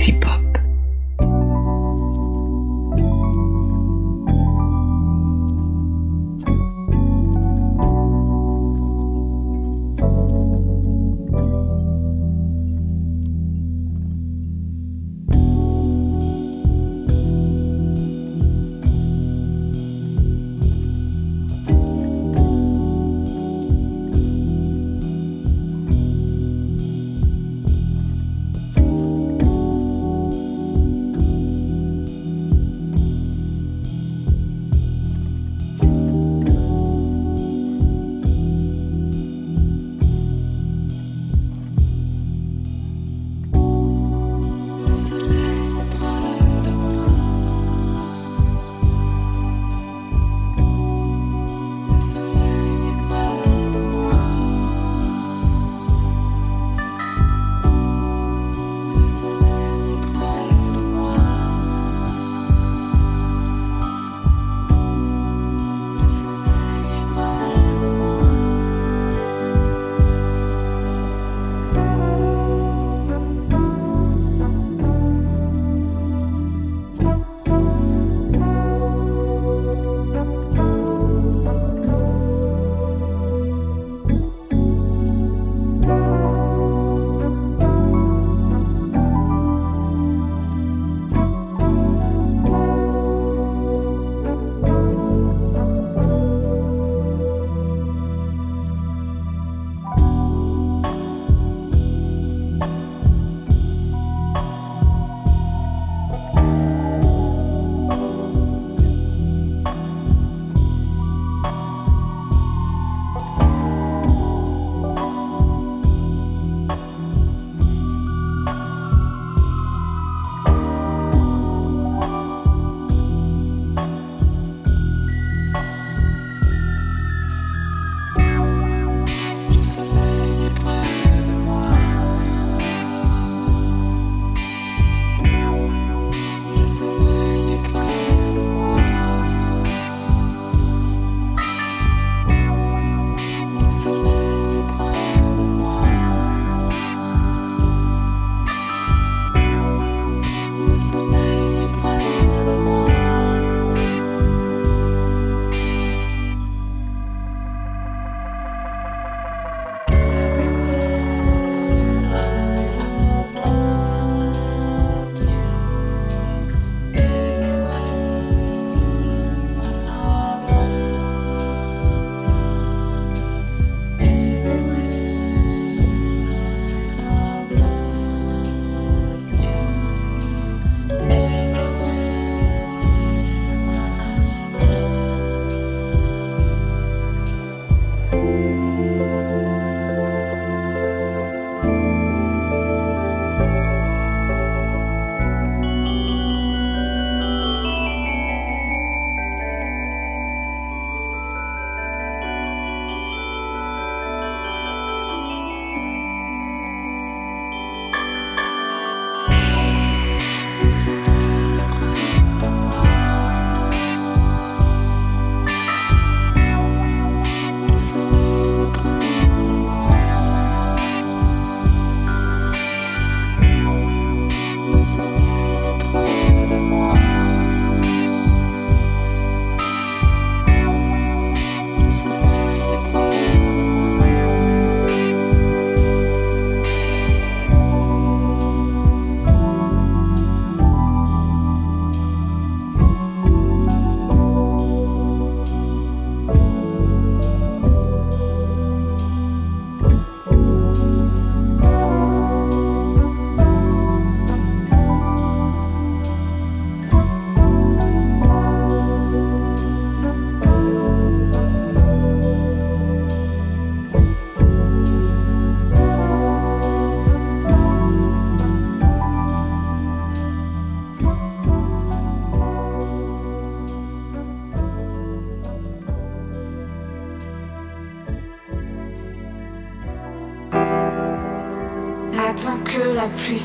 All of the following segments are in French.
sexy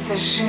pop.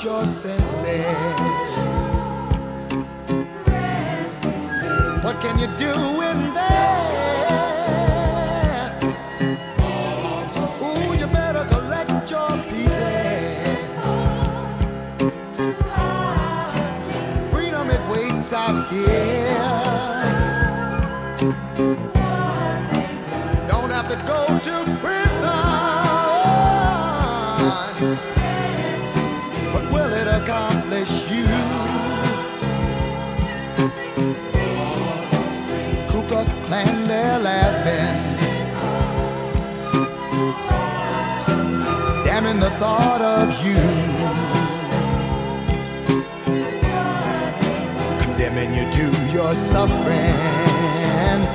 lose your senses. What can you do in there? laughing, damning the thought of you, condemning you to your suffering.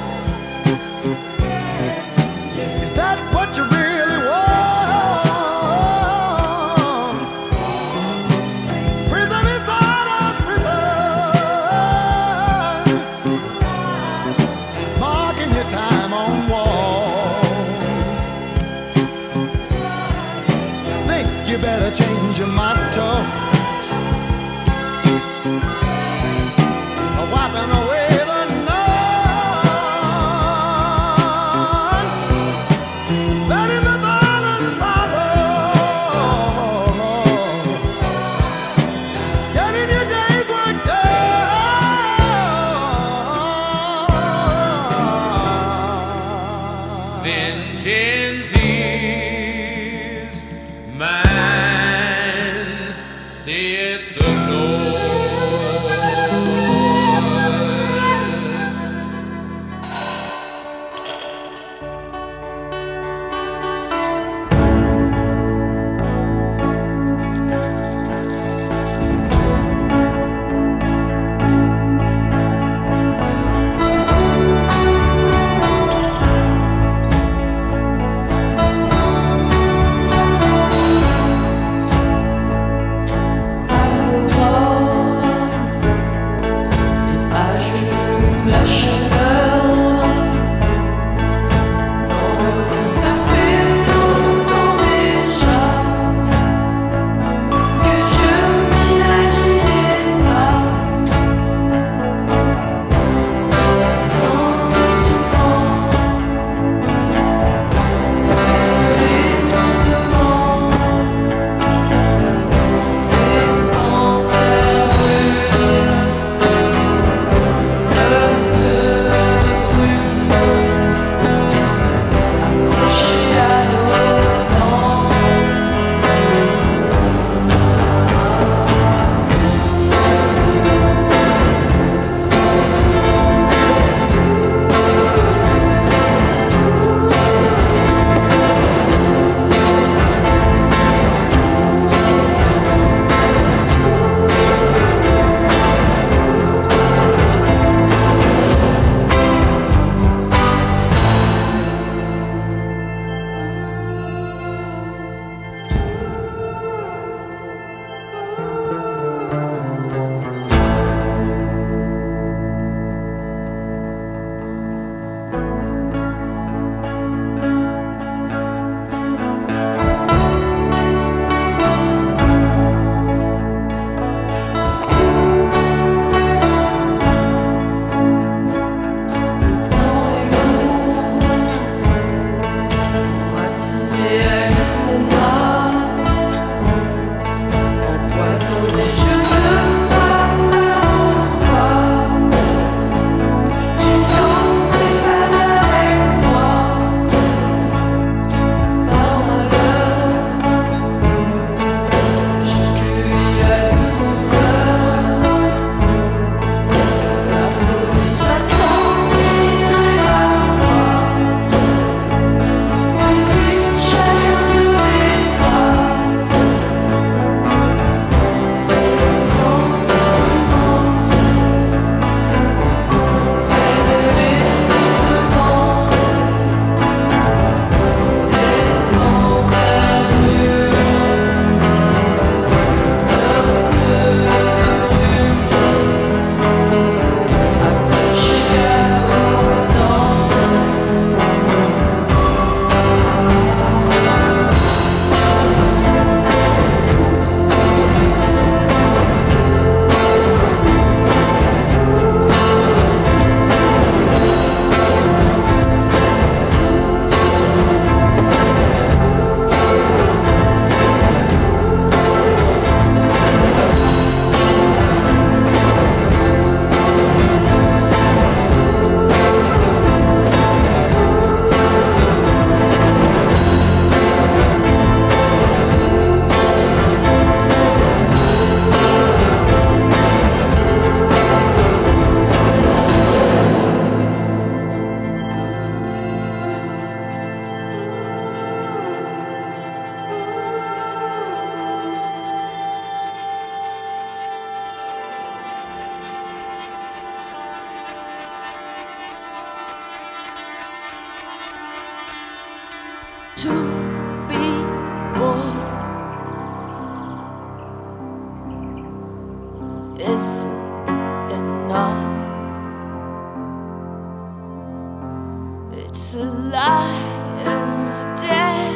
a lion's den,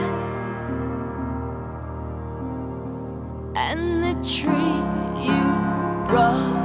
and the tree you rub.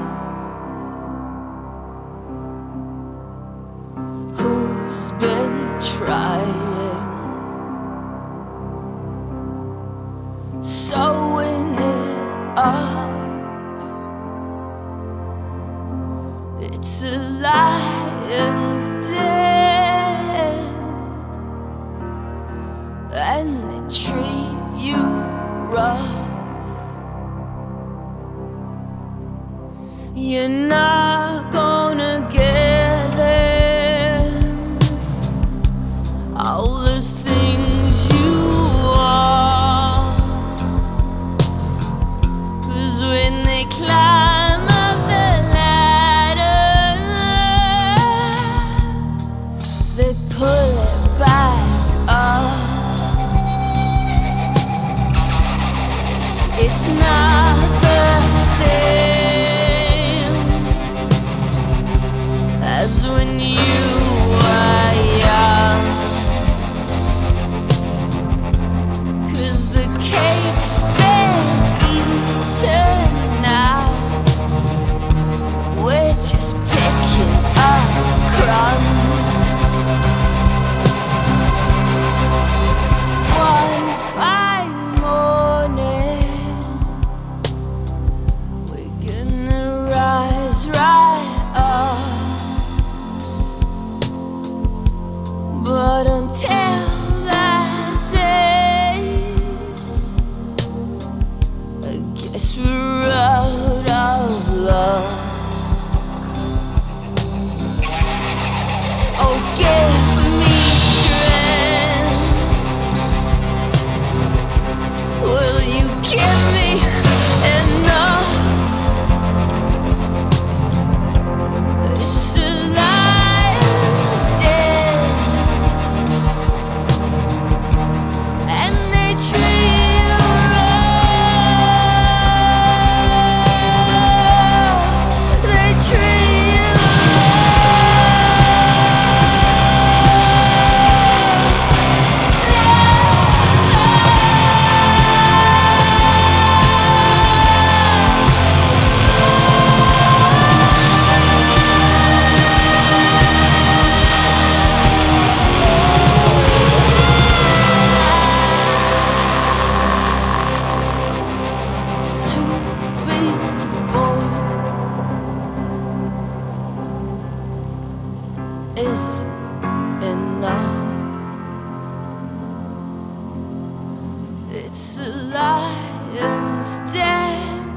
It's a lion's den,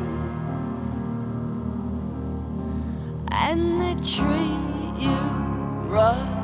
and the tree you run.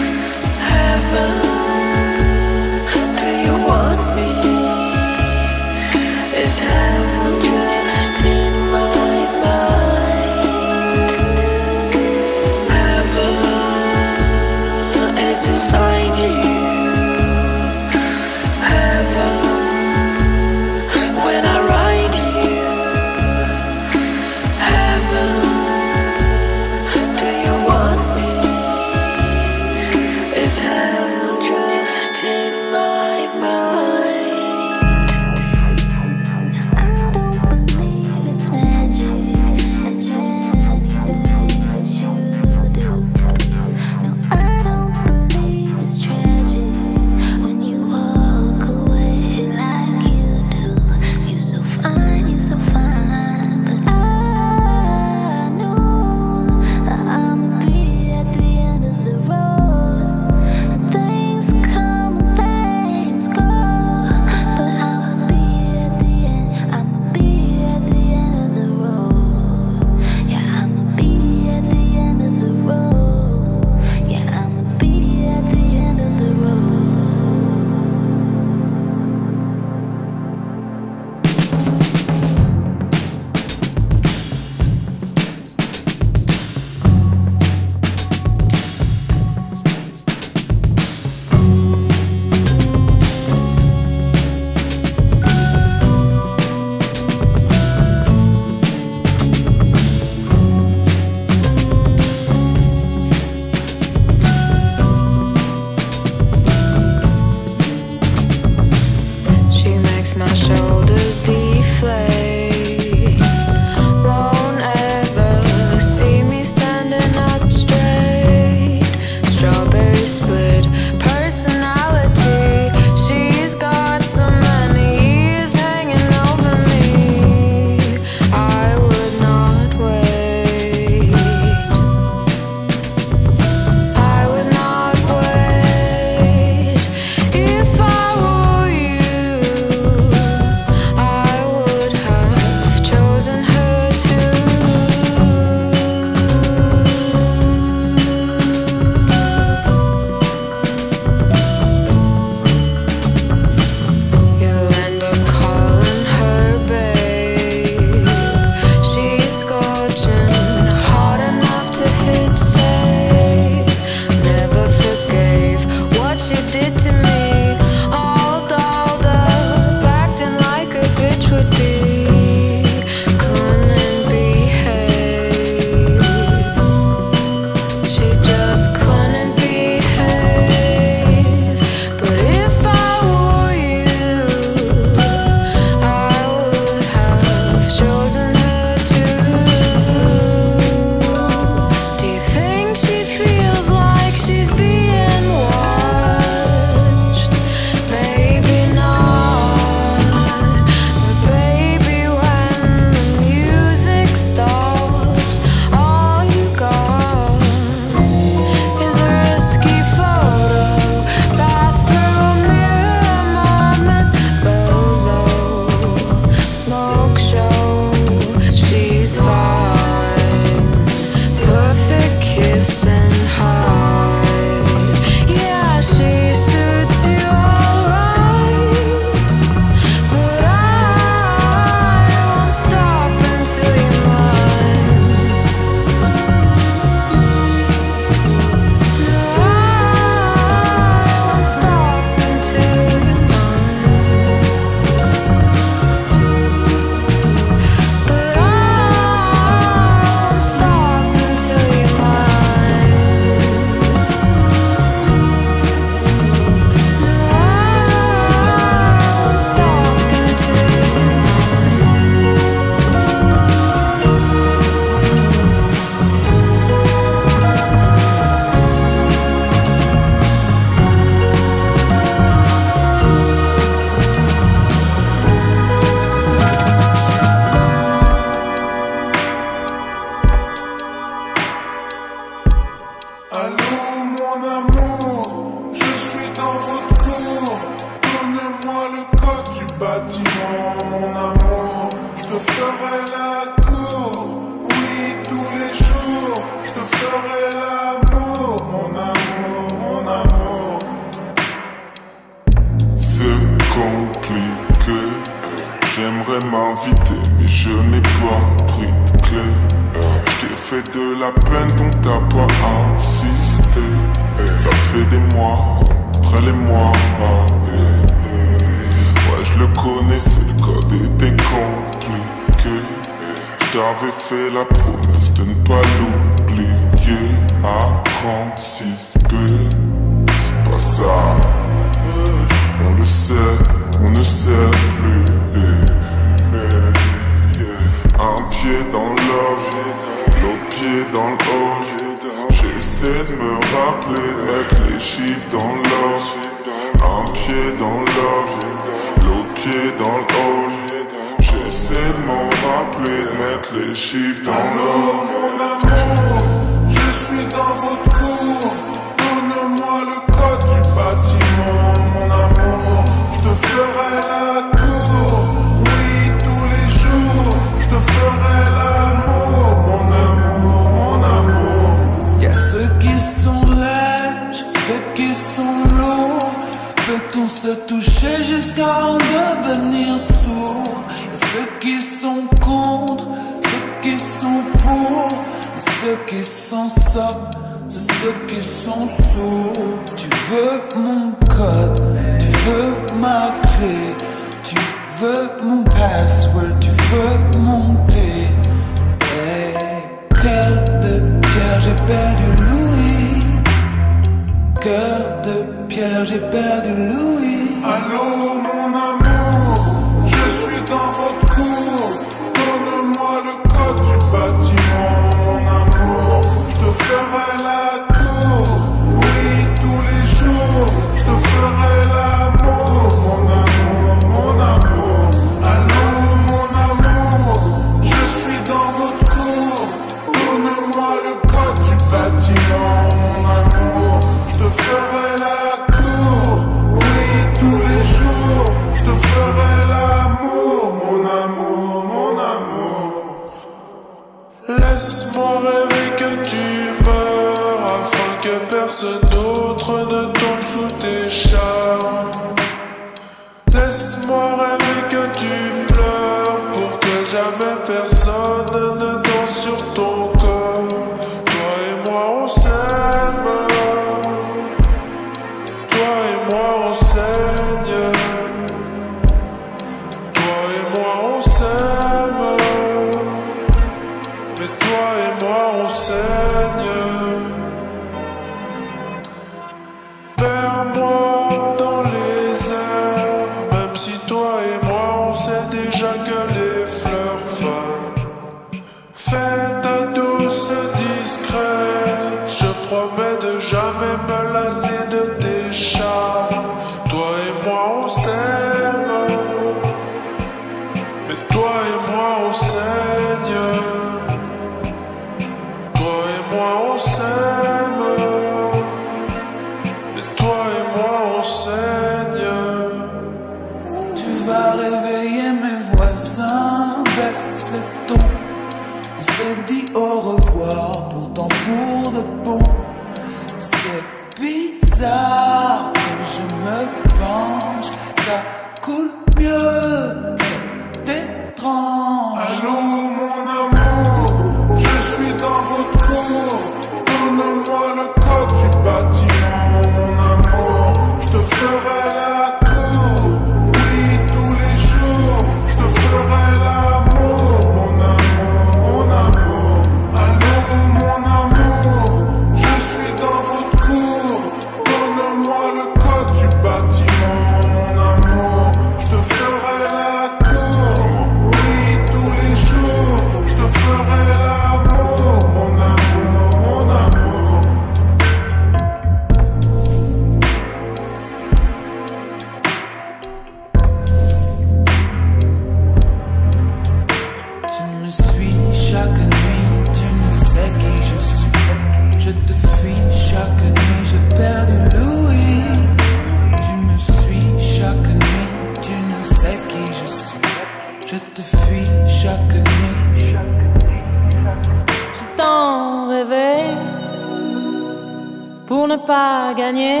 ne pas gagner,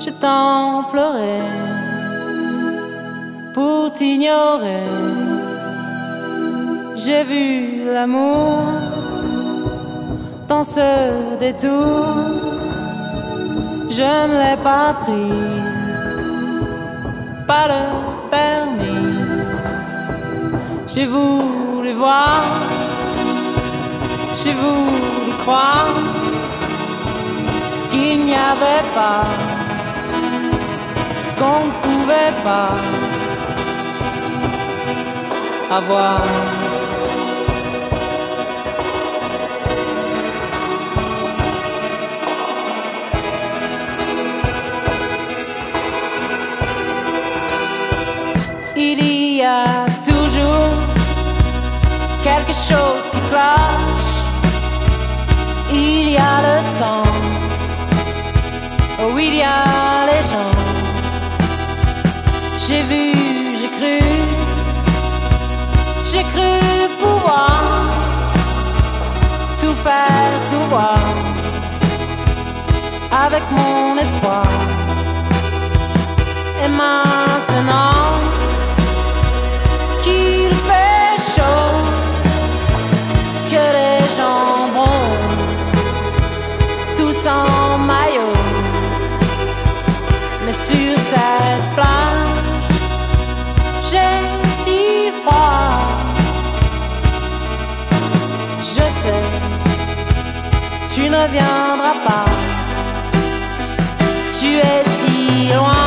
j'ai tant pleuré pour t'ignorer. J'ai vu l'amour dans ce détour, je ne l'ai pas pris, pas le permis. J'ai voulu voir, j'ai voulu croire qu'il n'y avait pas, ce qu'on ne pouvait pas avoir. Il y a toujours quelque chose qui cloche. Il y a le temps où il y a les gens. J'ai vu, j'ai cru, j'ai cru pouvoir tout faire, tout voir avec mon espoir. Et maintenant qu'il fait chaud, que les sur cette plage, j'ai si froid. Je sais, tu ne viendras pas, tu es si loin.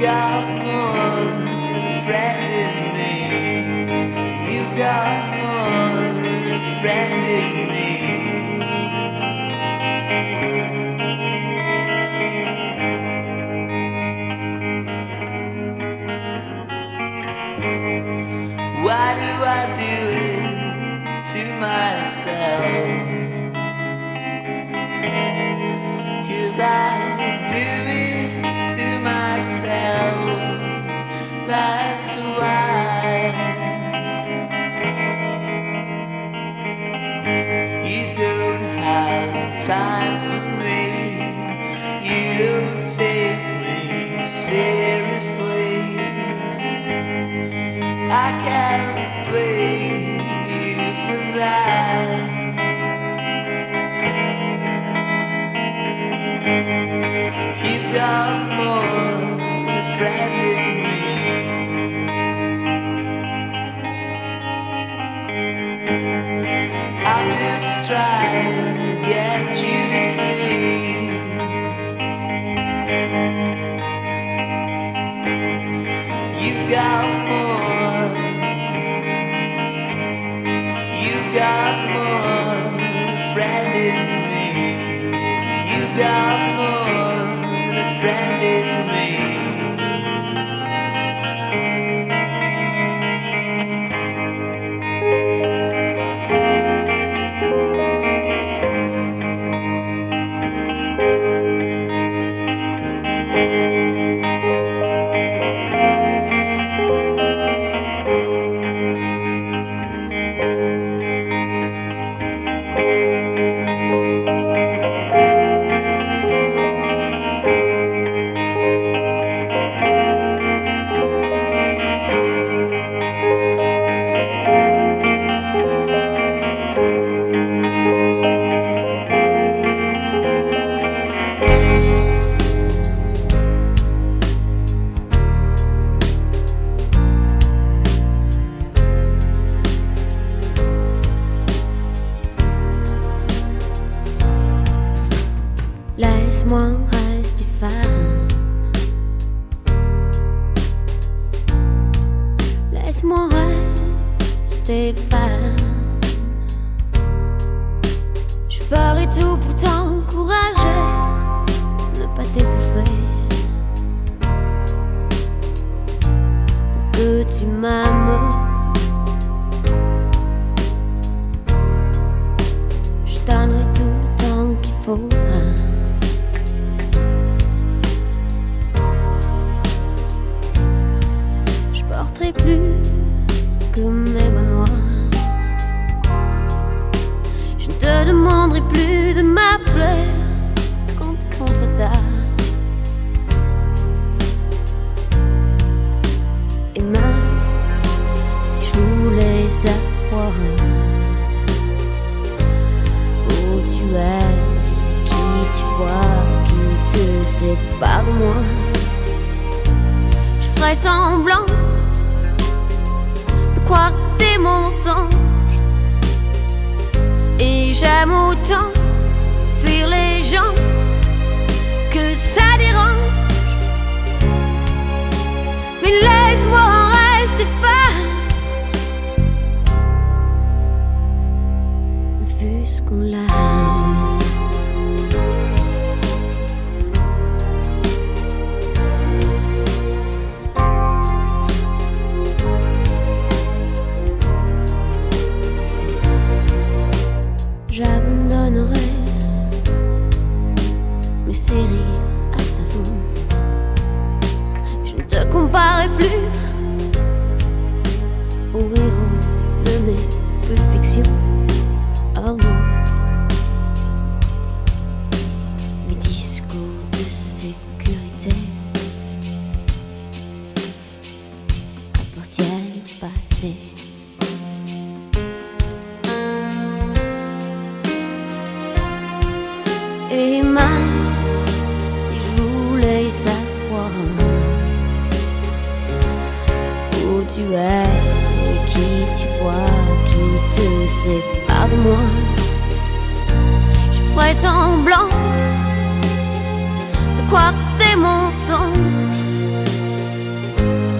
got more than a friend in me. You've got plus que mes manoirs. Je ne te demanderai plus de m'appeler quand contre tard. Et même si je voulais savoir où tu es, qui tu vois, qui te sépare de moi, je ferais semblant croire des mensonges. Et j'aime autant fuir les gens que ça dérange. Mais laisse-moi rester pas. Vu ce qu'on. paraît plus sépare de moi. Je ferai semblant de croire tes mensonges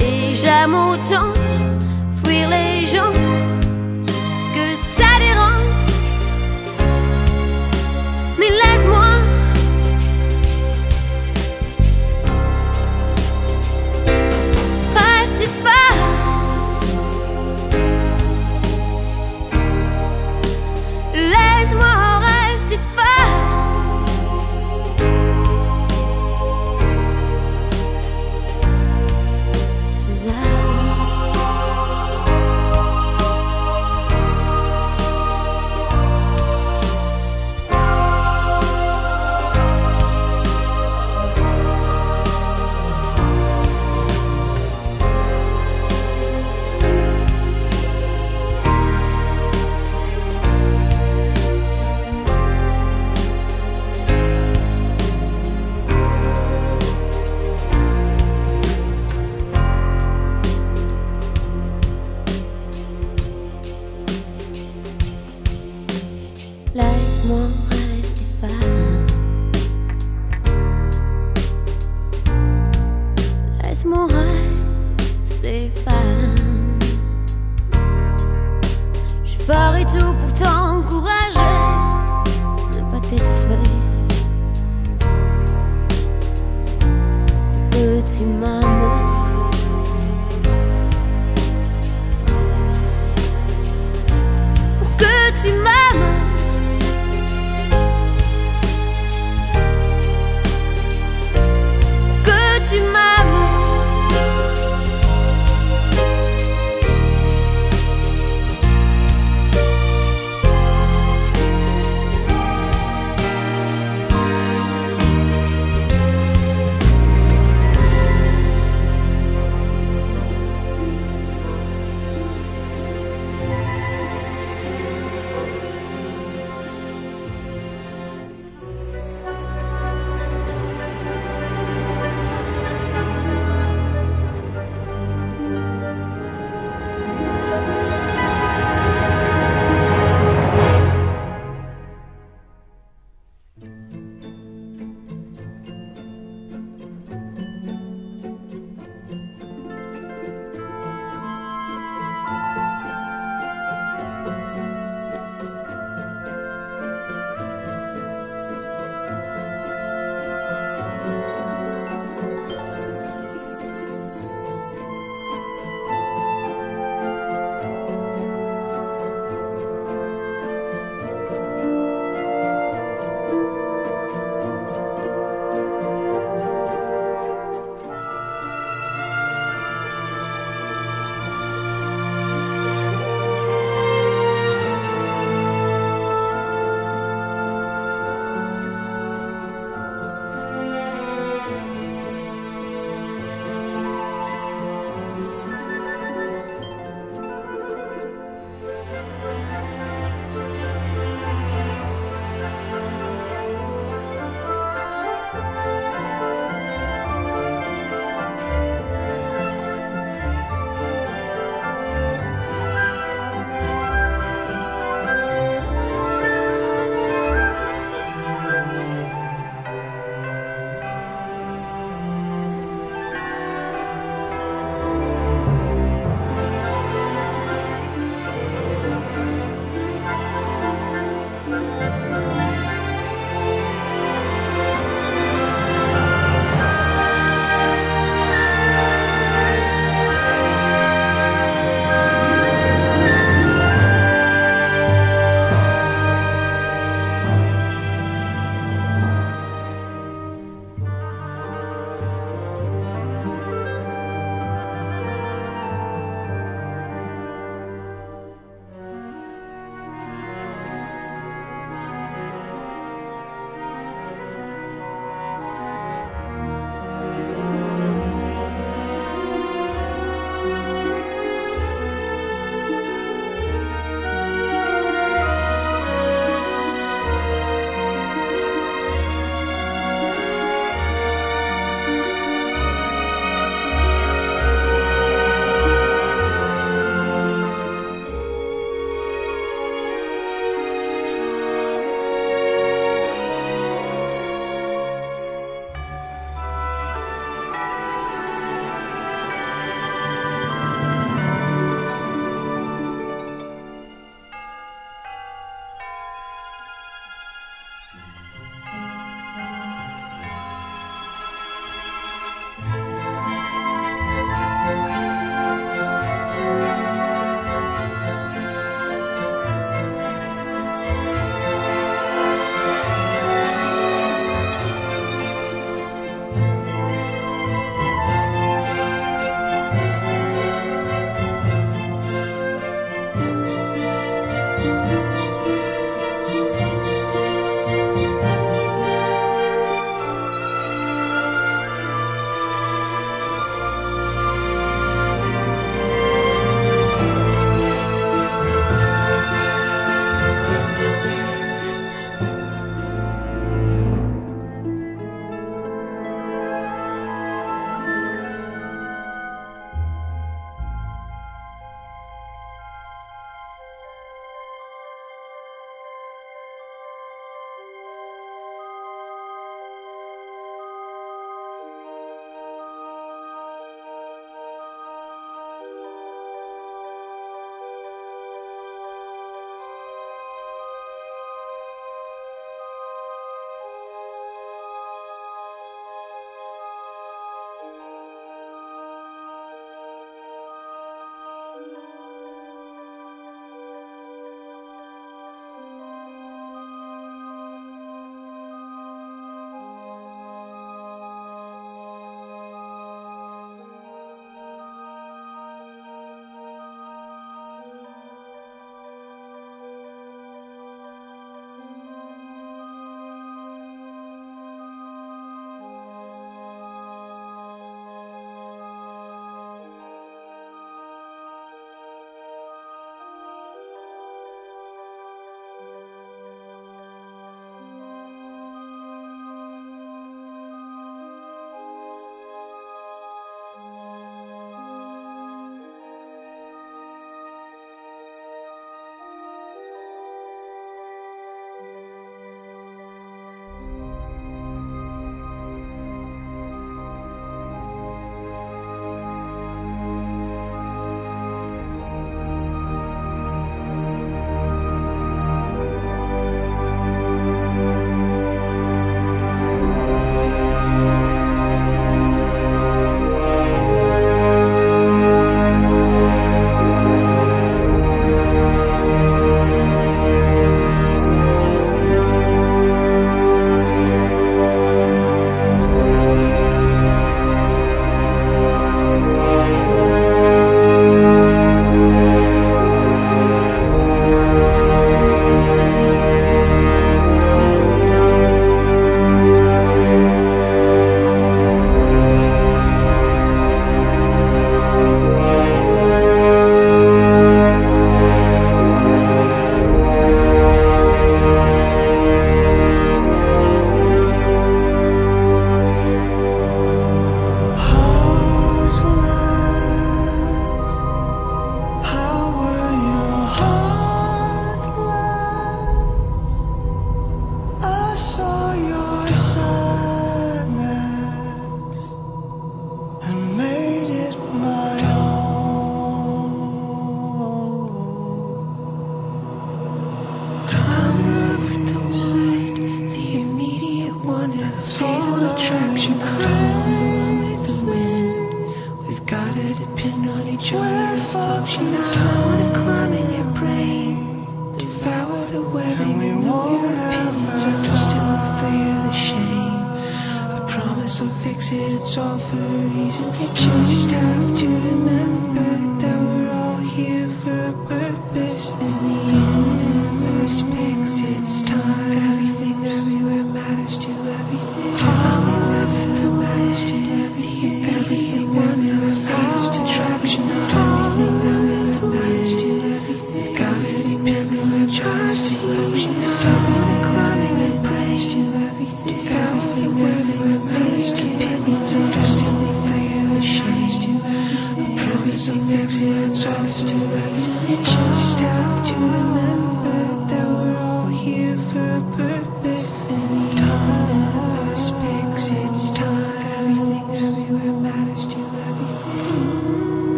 et j'aime autant fuir les gens. laisse-moi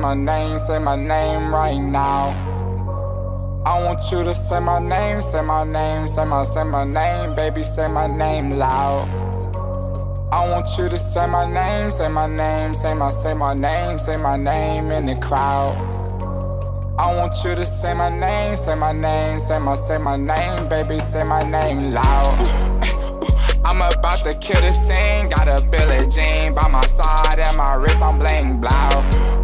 my, name, say my name right now. I want you to say my name, say my name, say my, say my name, baby, say my name loud. I want you to say my name, say my name, say my, say my name, say my name in the crowd. I want you to say my name, say my name, say my, say my name, baby, say my name loud. I'm about to kill the scene. Got a Billie Jean by my side and my wrist, I'm bling blow.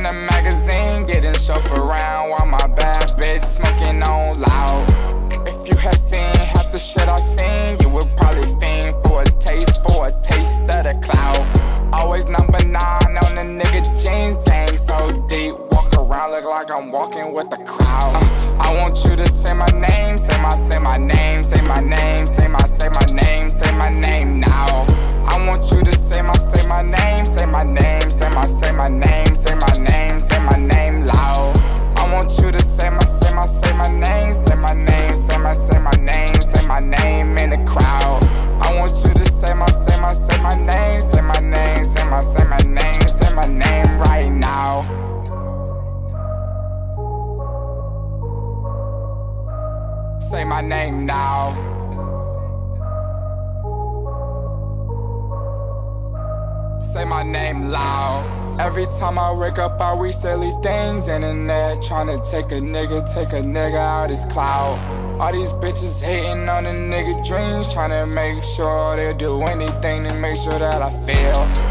In the magazine, getting shoved around while my bad bitch smoking on loud. If you had seen half the shit I seen, you would probably fiend for a taste, for a taste of the cloud. Always number nine on the nigga jeans, gang so deep. Walk around, look like I'm walking with the crowd. Uh, I want you to say my name, say my, say my name, say my name, say my, say my name, say my name now. I want you to say my, my name, say my name, say my, say my name, say my name, say my name loud. I want you to say my, wake up, all read silly things. in Internet tryna take a nigga, take a nigga out his cloud. All these bitches hating on a nigga dreams, tryna make sure they do anything to make sure that I fail.